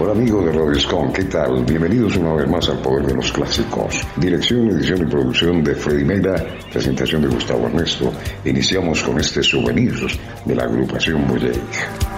Hola amigos de Radio ¿qué tal? Bienvenidos una vez más al Poder de los Clásicos. Dirección, edición y producción de Freddy Meira, presentación de Gustavo Ernesto. Iniciamos con este souvenir de la agrupación Mosaic.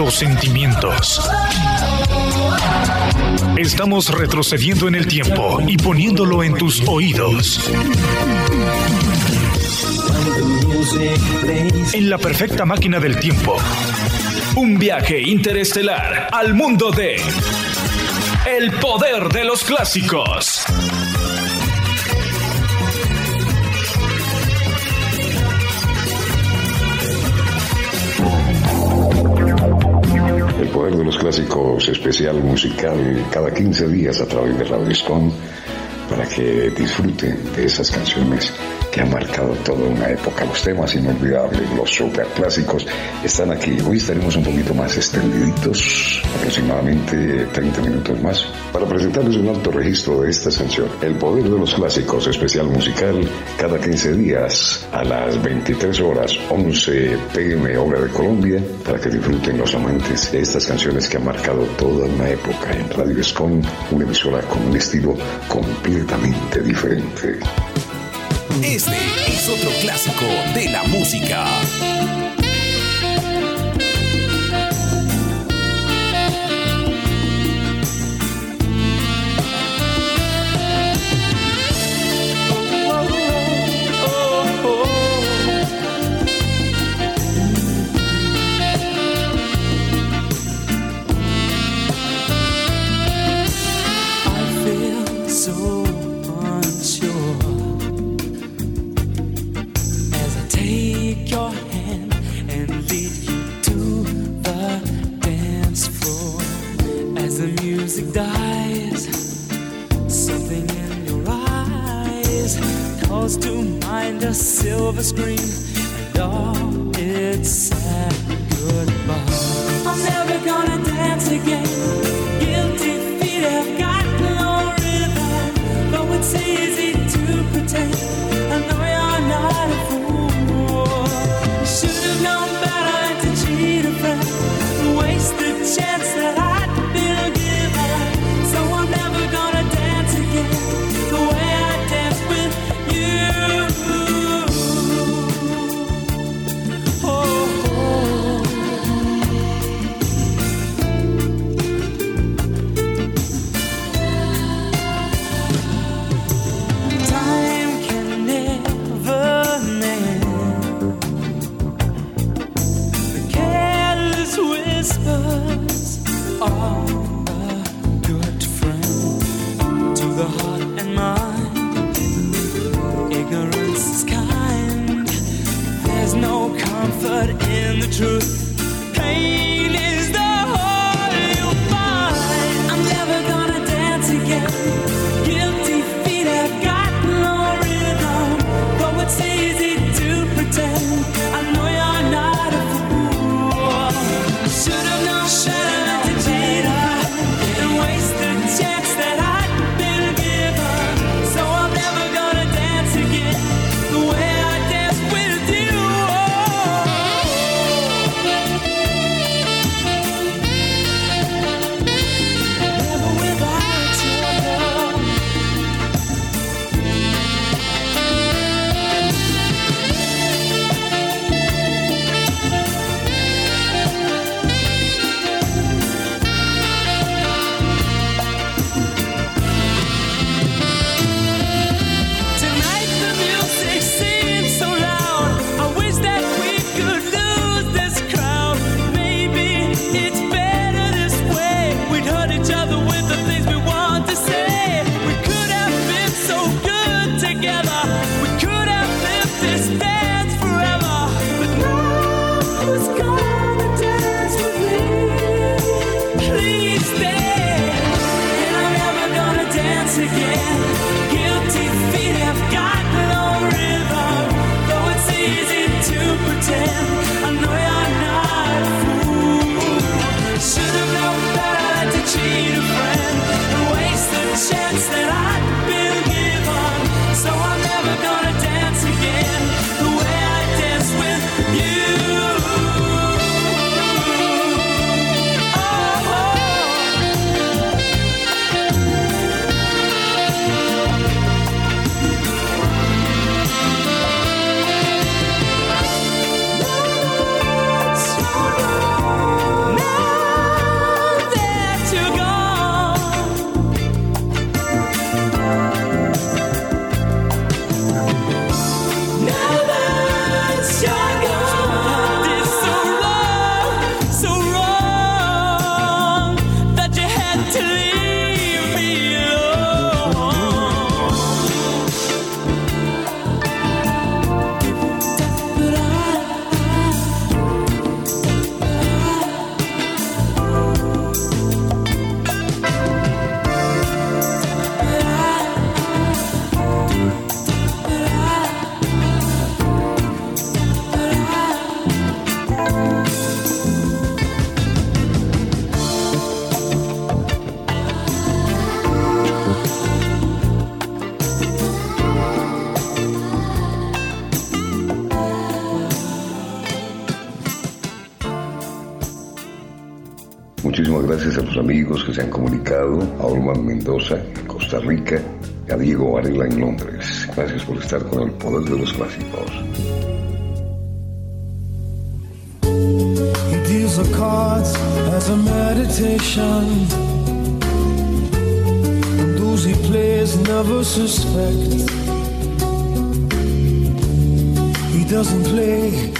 Los sentimientos. Estamos retrocediendo en el tiempo y poniéndolo en tus oídos. En la perfecta máquina del tiempo. Un viaje interestelar al mundo de El poder de los clásicos. Poder de los clásicos especial musical cada 15 días a través de Radio Escon para que disfruten de esas canciones que han marcado toda una época. Los temas inolvidables, los superclásicos, están aquí. Hoy estaremos un poquito más extendiditos, aproximadamente 30 minutos más, para presentarles un alto registro de esta canción. El poder de los clásicos, especial musical, cada 15 días a las 23 horas, 11 pm hora de Colombia, para que disfruten los amantes de estas canciones que han marcado toda una época en Radio Escon, una emisora con un estilo completamente diferente. Este es otro clásico de la música. Silver screen amigos que se han comunicado, a Olman Mendoza en Costa Rica, a Diego Varela en Londres. Gracias por estar con el poder de los clásicos. doesn't play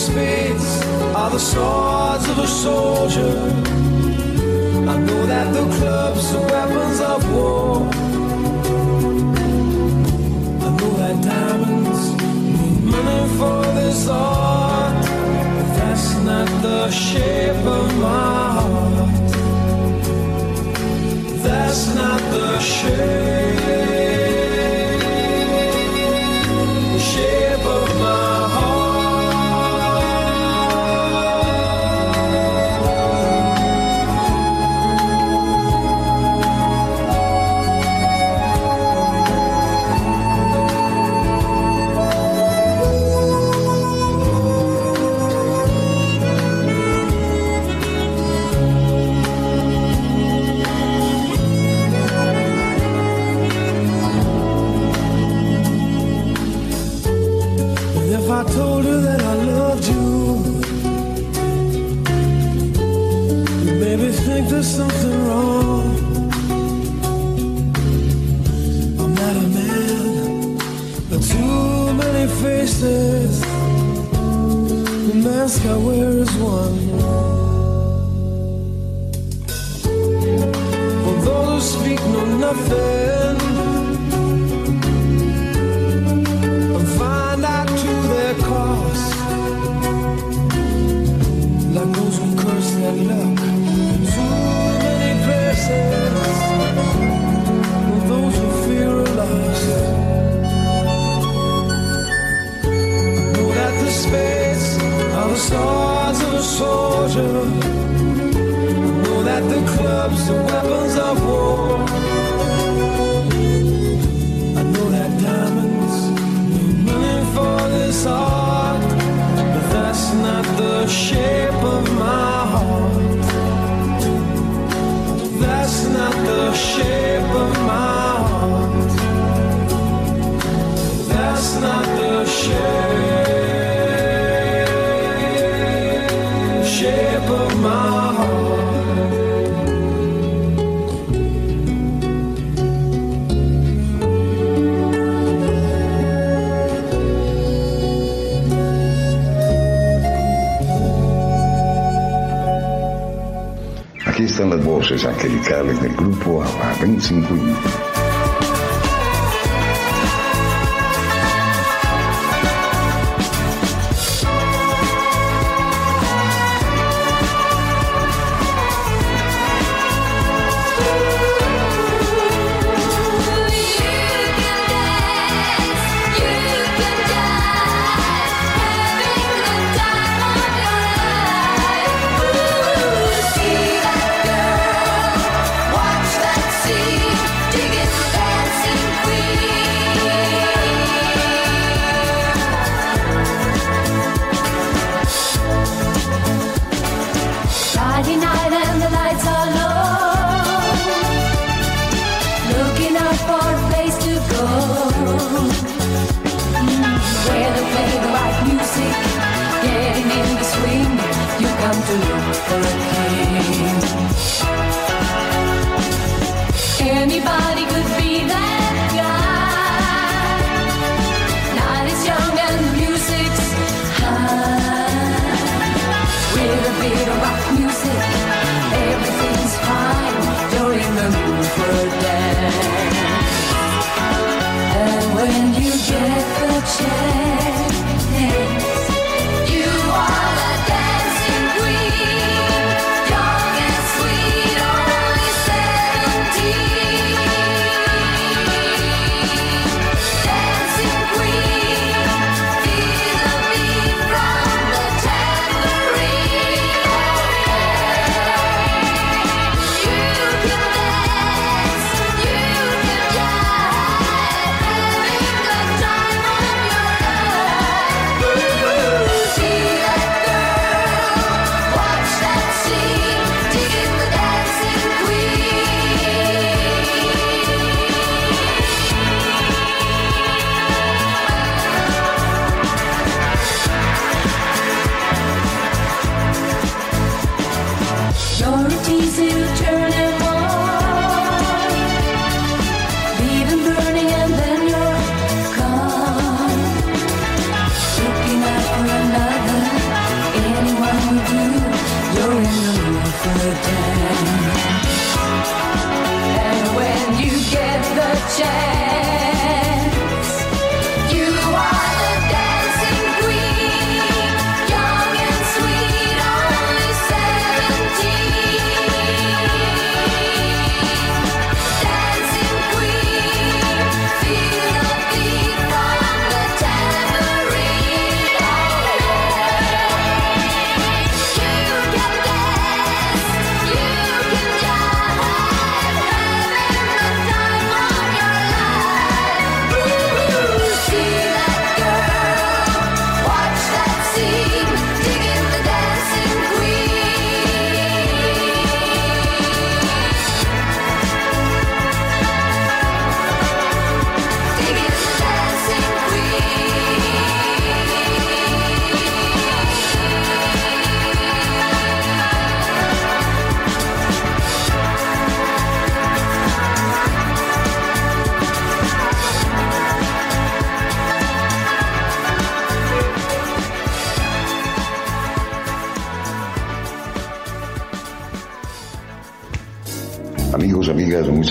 Spades are the swords of a soldier. I know that the clubs are weapons of war. I know that diamonds need money for this art, but that's not the shape of my heart. That's not the shape. angelicales del grupo Aven 50.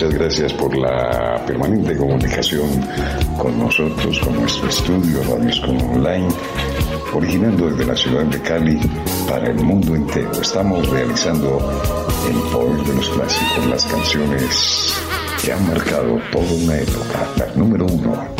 Muchas gracias por la permanente comunicación con nosotros, con nuestro estudio Radio Online, originando desde la ciudad de Cali para el mundo entero. Estamos realizando el poder de los clásicos, las canciones que han marcado toda una época, la número uno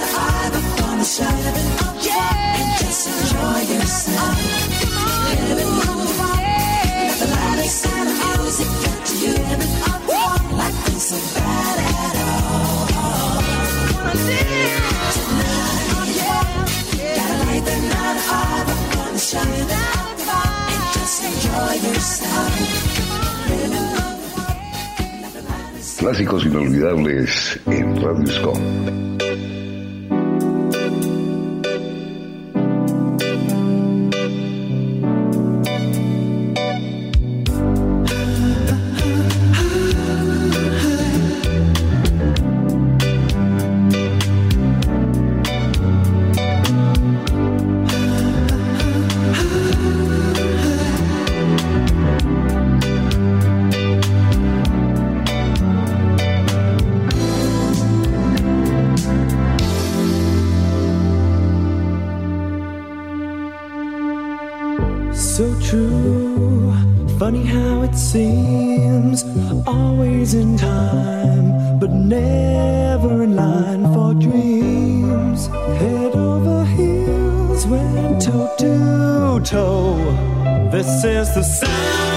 Clásicos inolvidables en Radio Scott. This is the sound.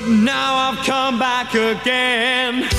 But now I've come back again.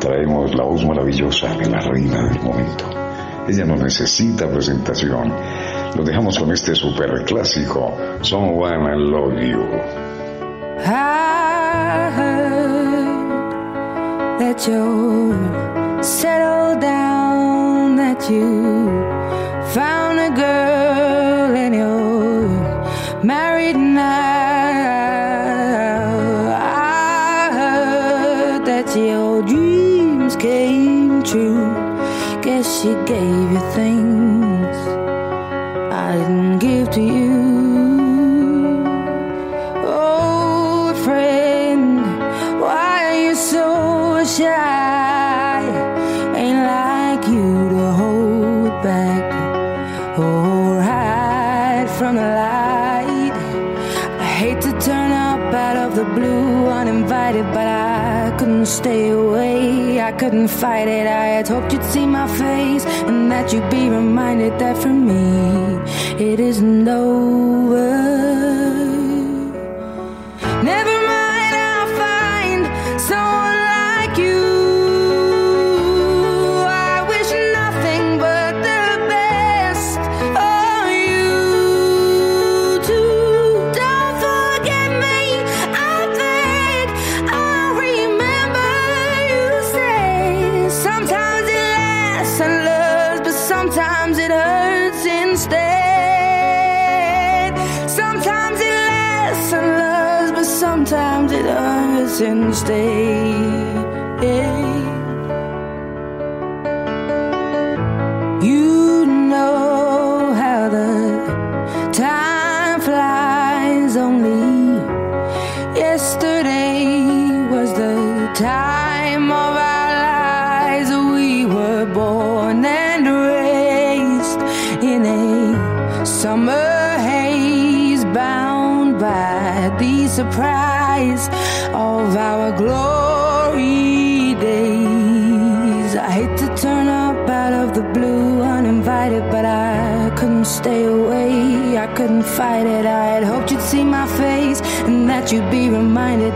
Traemos la voz maravillosa de la reina del momento. Ella no necesita presentación. Lo dejamos con este super clásico, Someone I Love You. I heard that you settled down, that you found a girl and you're married now. She gave you things fight it. I had hoped you'd see my face and that you'd be reminded that for me it isn't over. Fight it. I had hoped you'd see my face and that you'd be reminded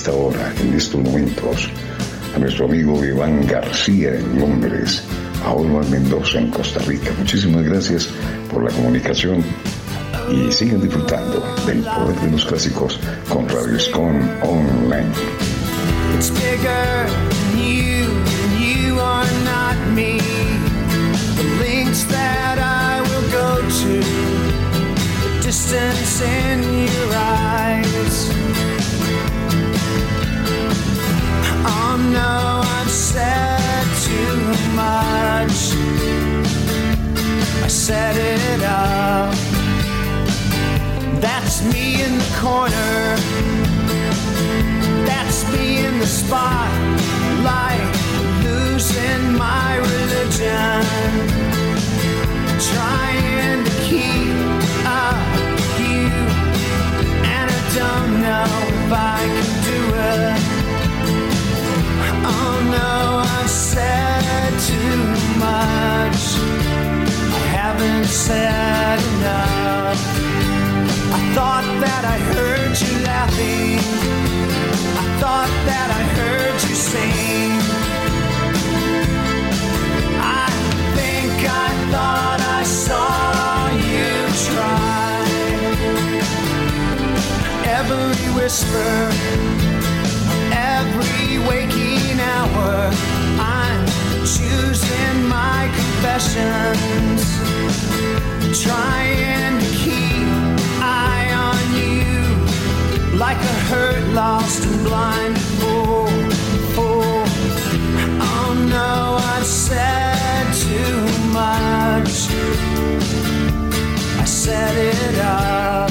esta hora, en estos momentos, a nuestro amigo Iván García en Londres, a Olmar Mendoza en Costa Rica. Muchísimas gracias por la comunicación y sigan disfrutando del poder de los clásicos con Radio Scon Online. It's bigger you, and you are not me. The links that I will go to, distance in your eyes. I've said too much. I set it up. That's me in the corner. That's me in the spotlight, losing my religion, trying to keep up you, and I don't know if I can do it. Every whisper, every waking hour, I'm choosing my confessions, trying to keep eye on you like a hurt, lost, and blind fool. fool. Oh no, I've said too much. I set it up.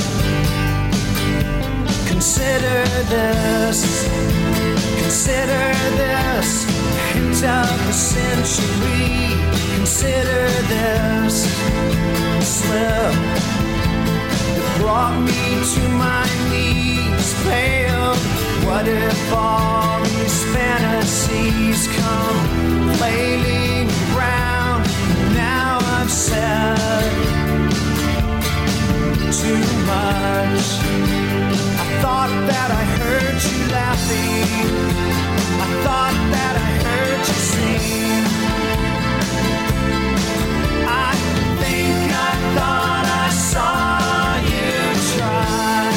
Consider this. Consider this. Hint of a century. Consider this. Slip that brought me to my knees, pale. What if all these fantasies come flailing around? Now I've said too much thought that I heard you laughing. I thought that I heard you sing. I think I thought I saw you try.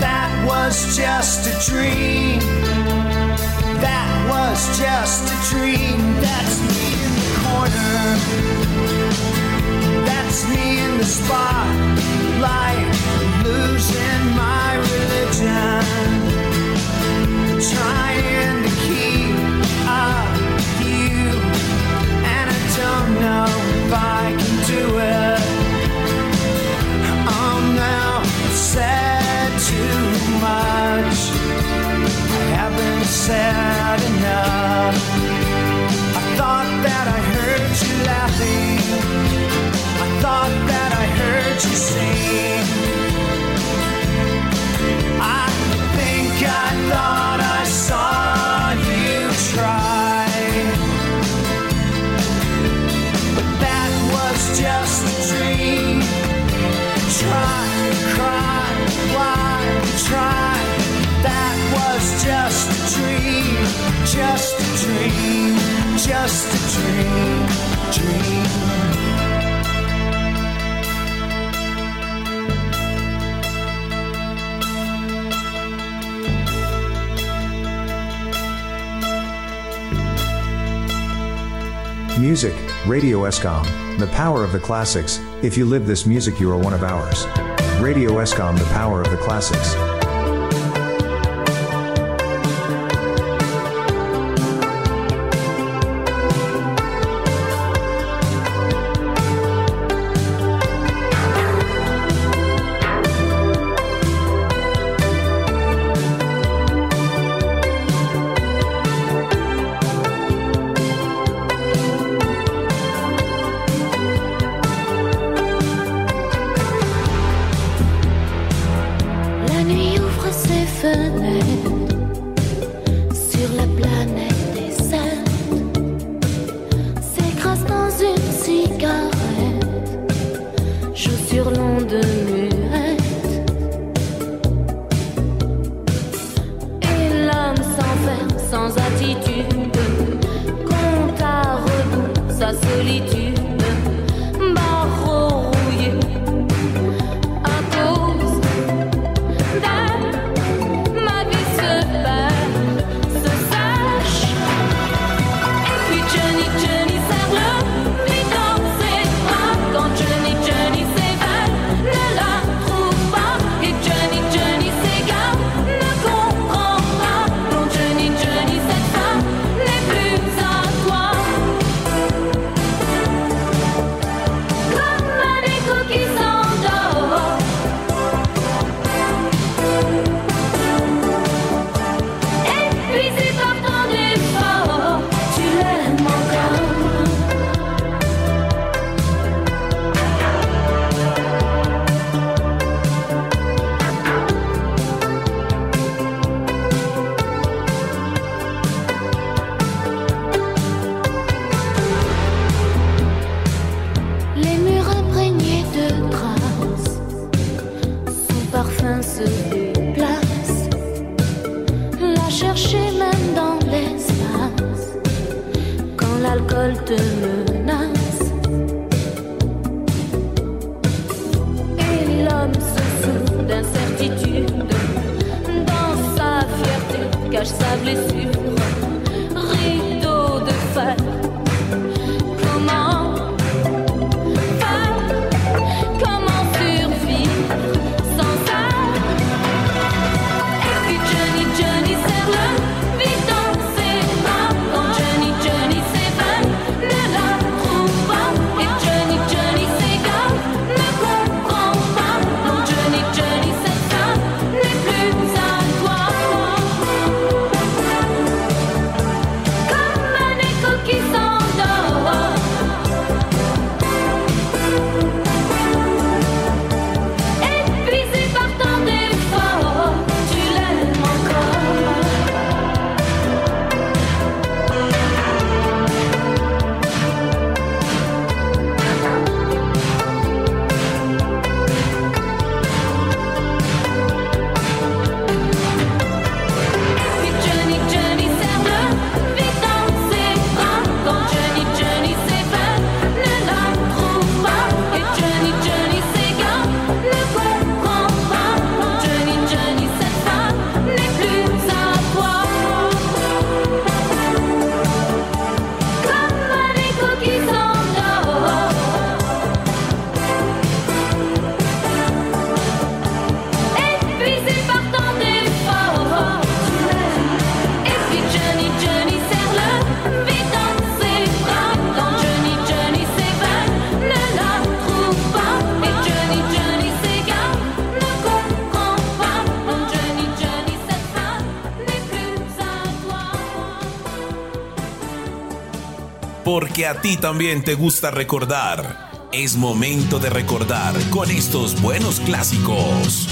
That was just a dream was just a dream. That's me in the corner. That's me in the spotlight, losing my religion. Trying to keep up you, and I don't know if I can do it. Oh, I'm now said haven't enough. I thought that I heard you laughing. I thought that I heard you sing. I think I thought I saw you try. But that was just a dream. Try, cry, why try? Just a dream, just a dream, just a dream, dream. Music, Radio Escom, the power of the classics. If you live this music, you are one of ours. Radio Escom, the power of the classics. que a ti también te gusta recordar. Es momento de recordar con estos buenos clásicos.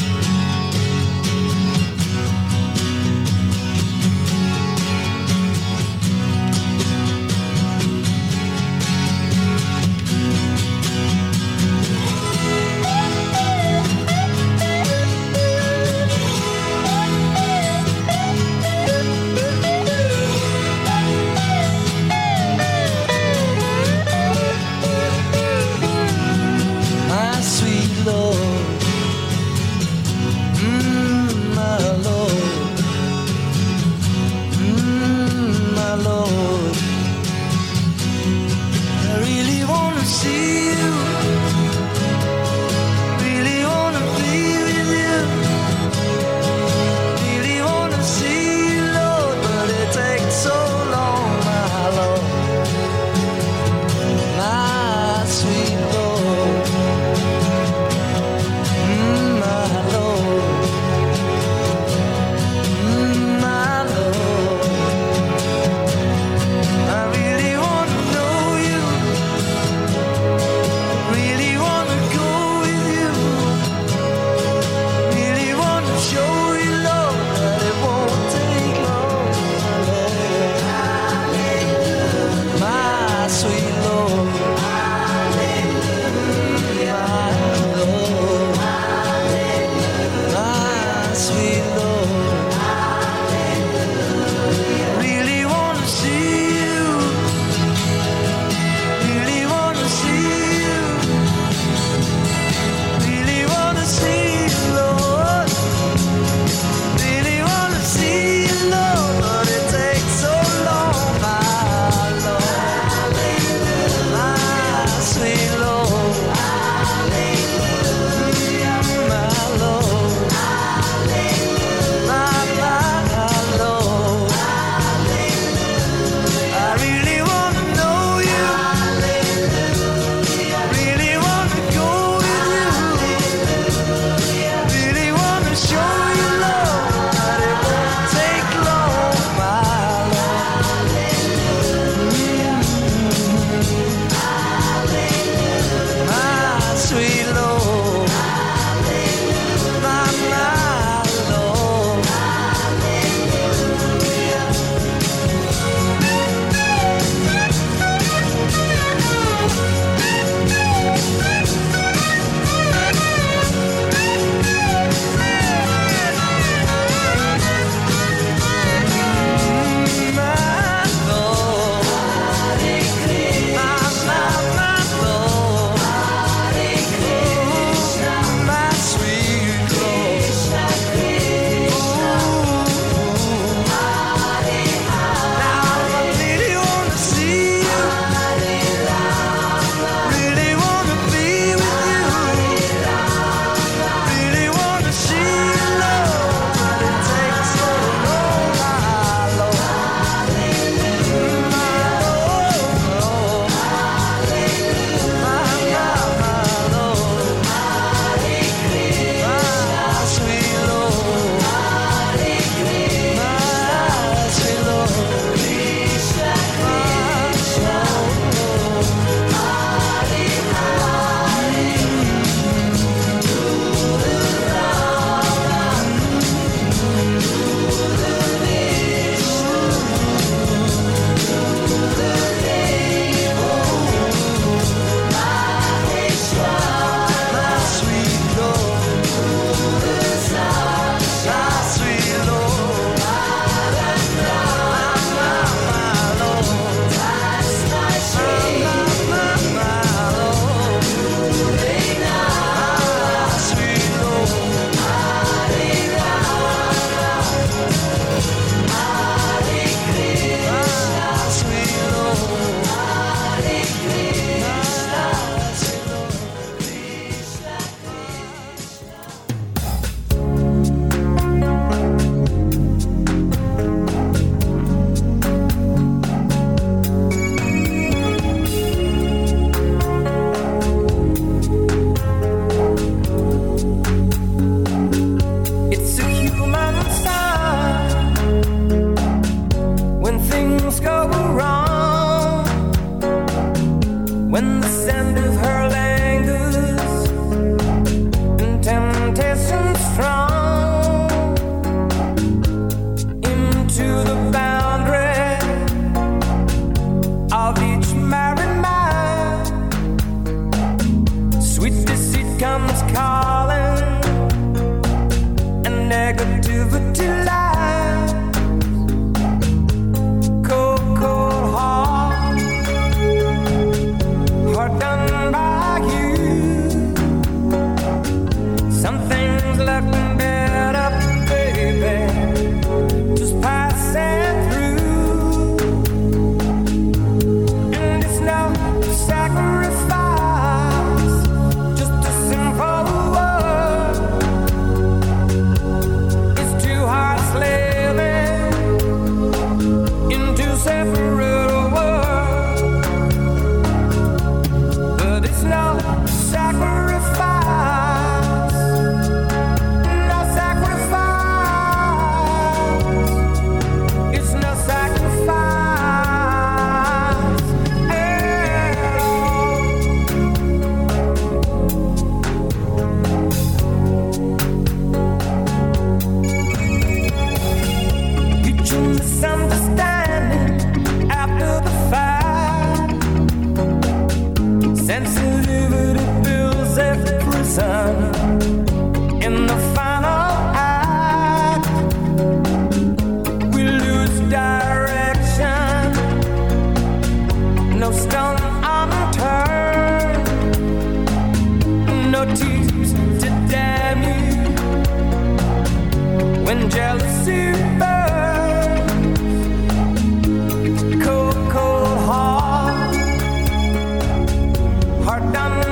are done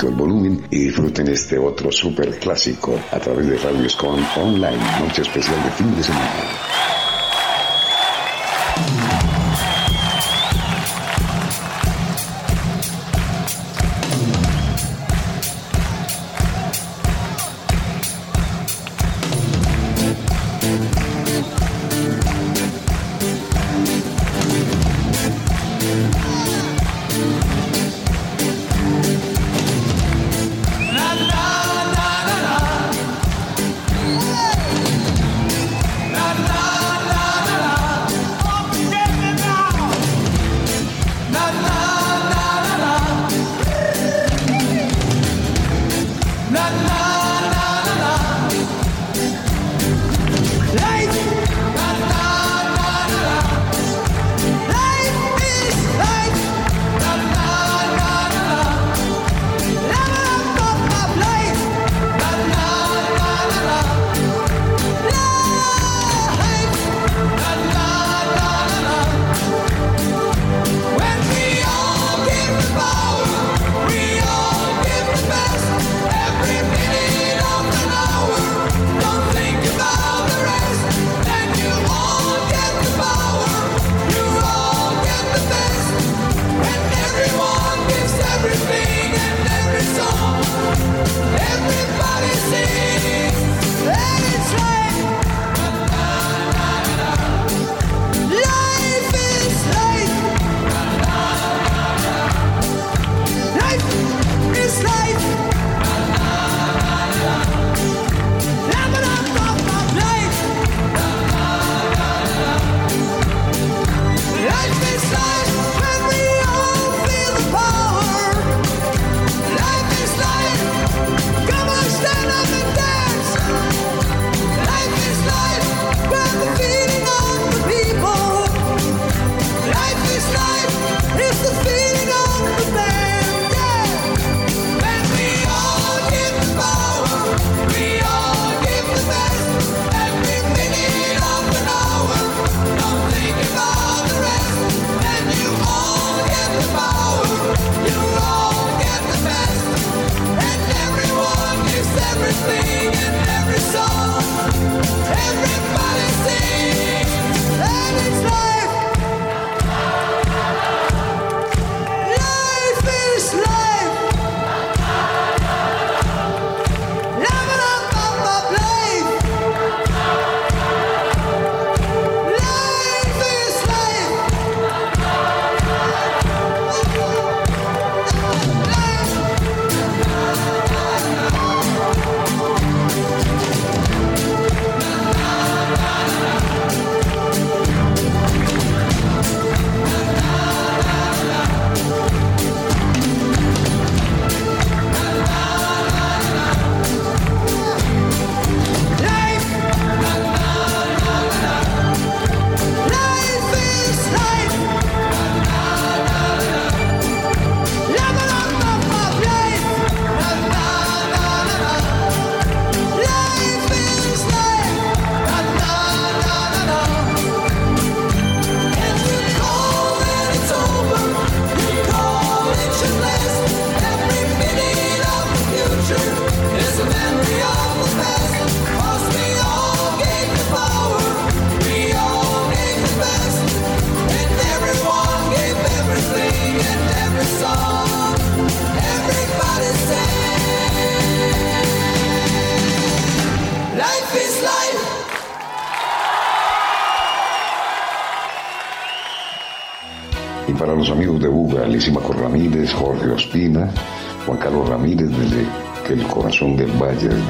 el volumen y disfruten este otro super clásico a través de Radio Escon Online, noche especial de fin de semana.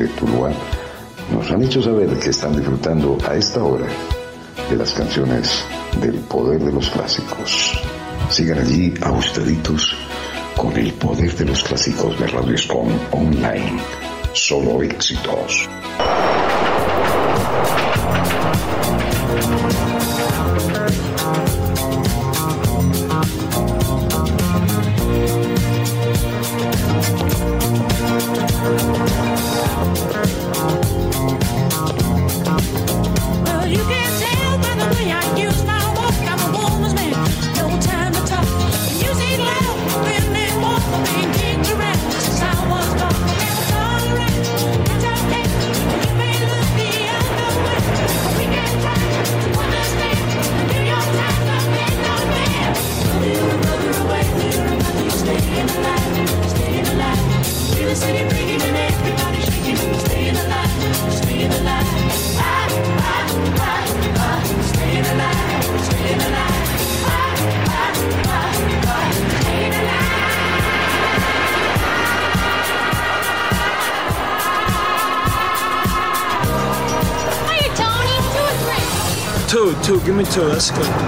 De nos han hecho saber que están disfrutando a esta hora de las canciones del poder de los clásicos. Sigan allí ajustaditos con el poder de los clásicos de Radio Escom Online. Solo éxitos. Two, give me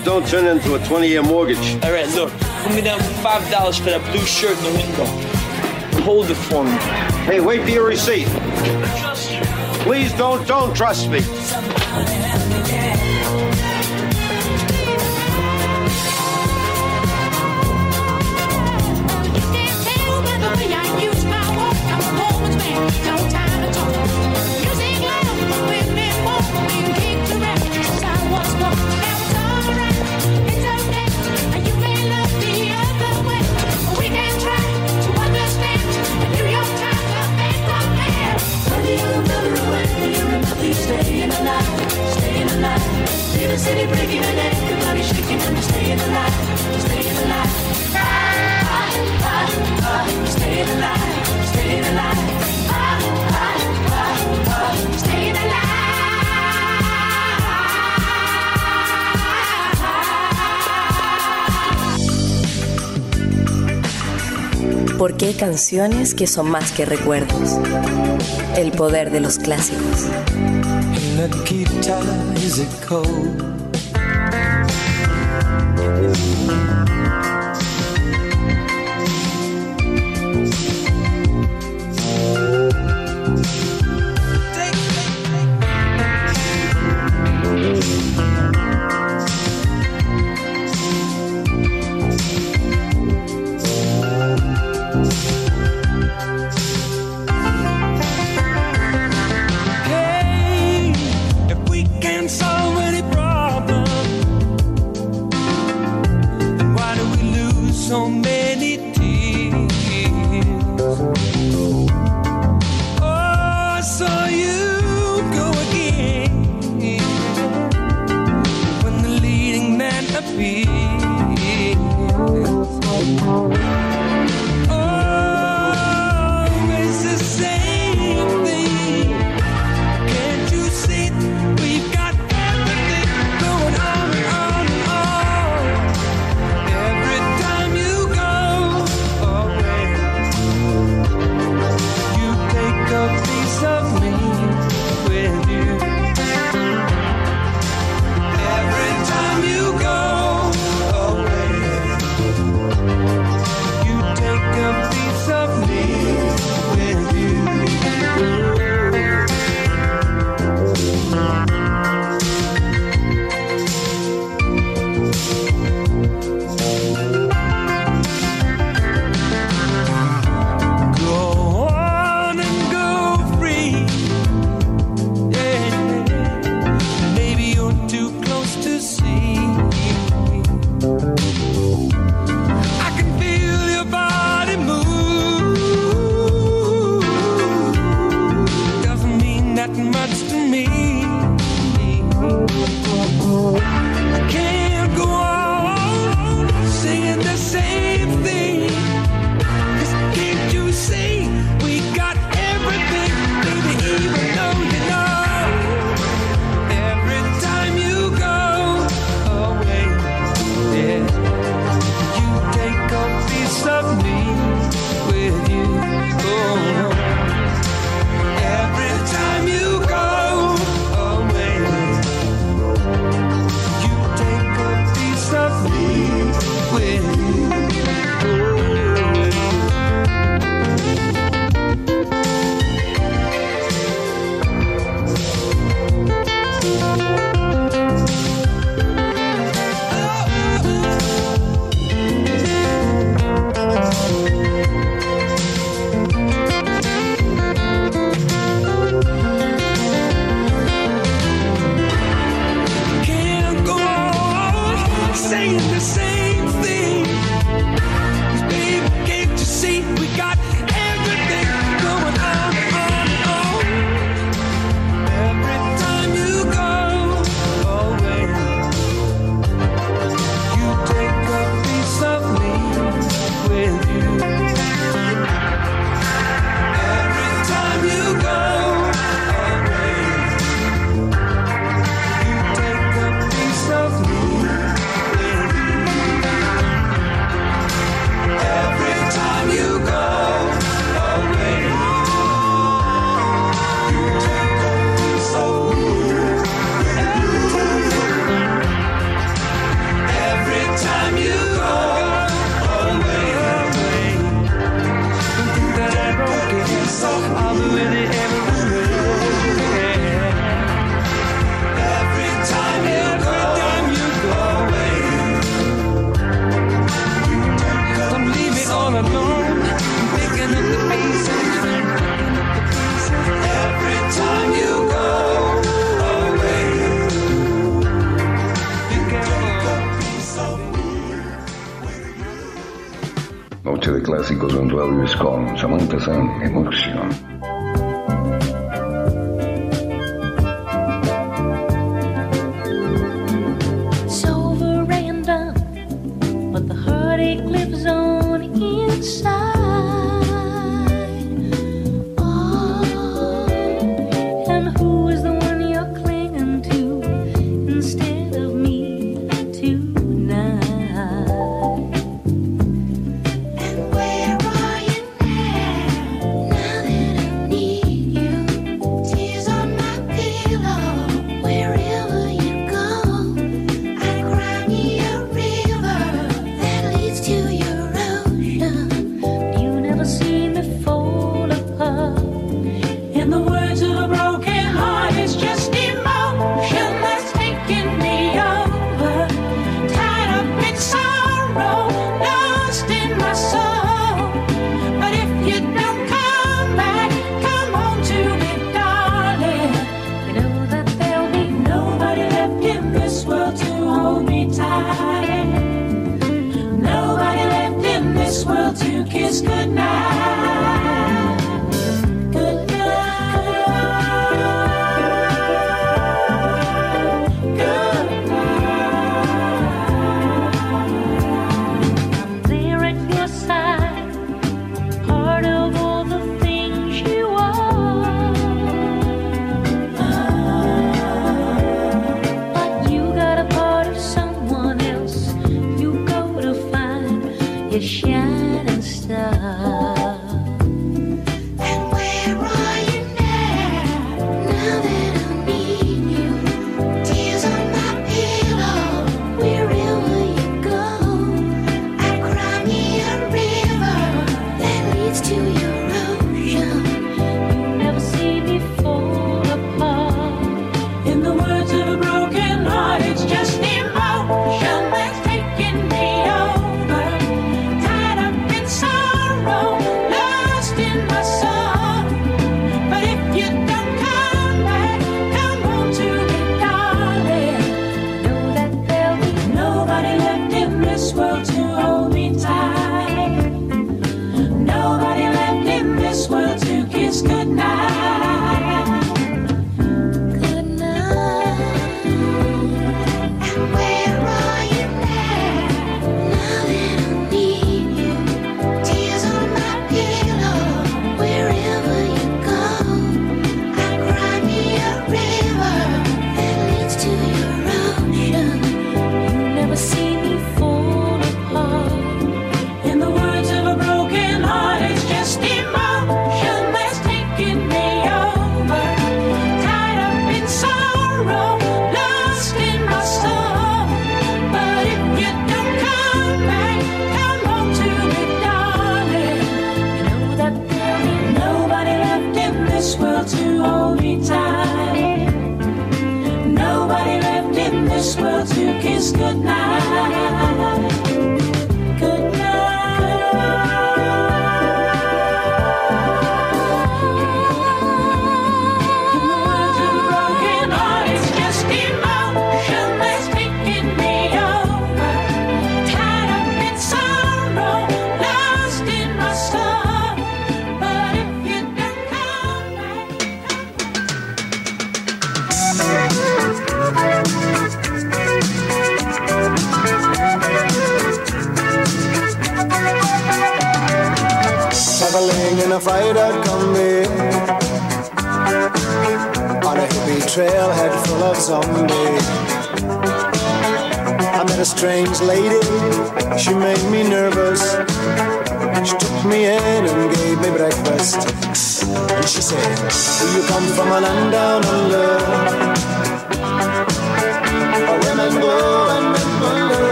As long as it don't turn into a 20-year mortgage. All right, look, put me down for five dollars for that blue shirt in the window. Hold it for me. Hey, wait for your receipt. Please don't, don't trust me. The city breaking and everybody shaking and staying alive, staying alive. Ah, ah, ah, ah, staying alive, staying alive. Ah, ah, ah, ah, staying Porque hay canciones que son más que recuerdos. El poder de los clásicos. Nikita, is it cold?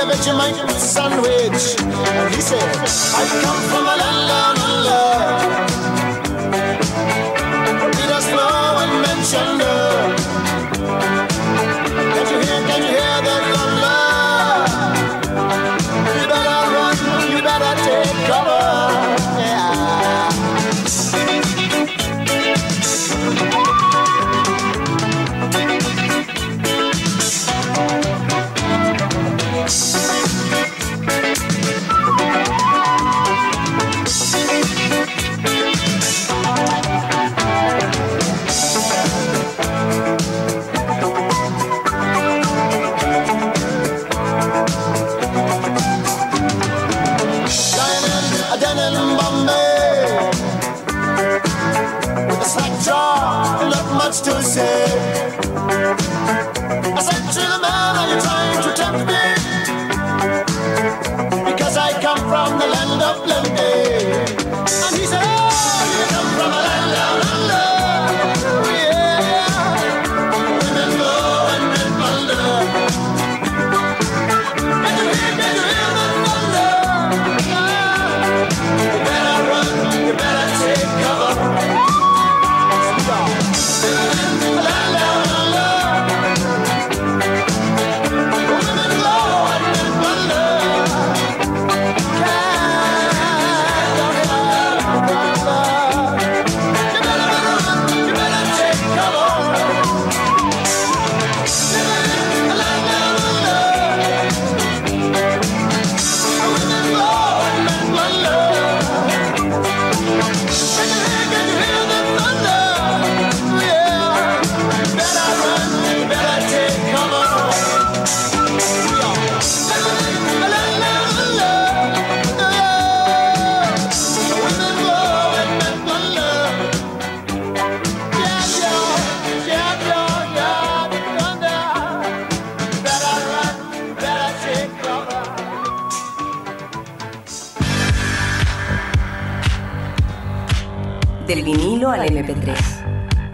a Vegemite sandwich. And he said, I come from a land down in love.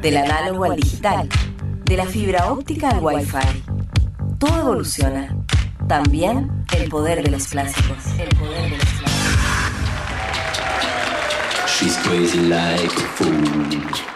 del análogo al digital, de la fibra óptica al wifi. Todo evoluciona. También el poder de los clásicos. El poder de los clásicos. She's crazy like.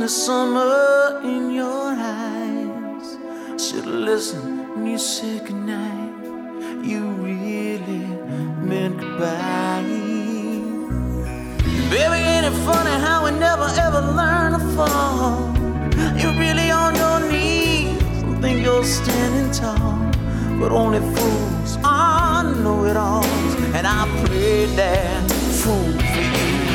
the summer in your eyes. said listen when you said goodnight. You really meant goodbye. Baby, ain't it funny how we never ever learn to fall? You're really on your knees and think you're standing tall. But only fools are know it all. And I pray that fool for you.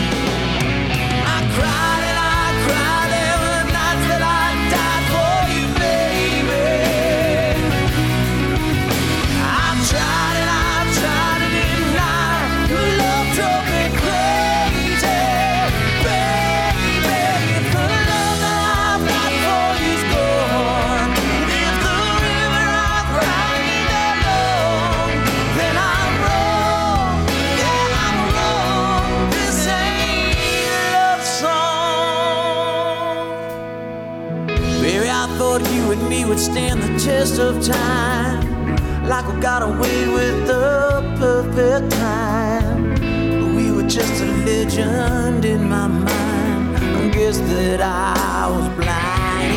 would stand the test of time, like we got away with the perfect crime. We were just a legend in my mind. I guess that I was blind.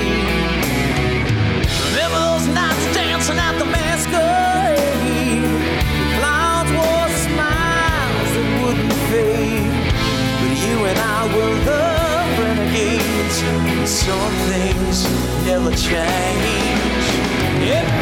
Remember those nights dancing at the masquerade? Clowns wore smiles that wouldn't fade, but you and I were some things never change. Yeah.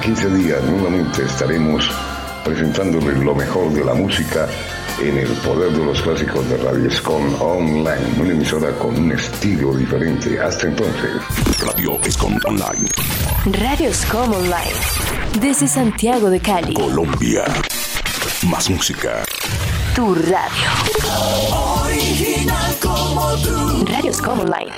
En 15 días nuevamente estaremos presentándoles lo mejor de la música en el poder de los clásicos de Radio Escon Online, una emisora con un estilo diferente. Hasta entonces. Radio Escom Online. Radio Scom Online. Desde Santiago de Cali. Colombia. Más música. Tu radio. Original como tú. Radio Scom Online.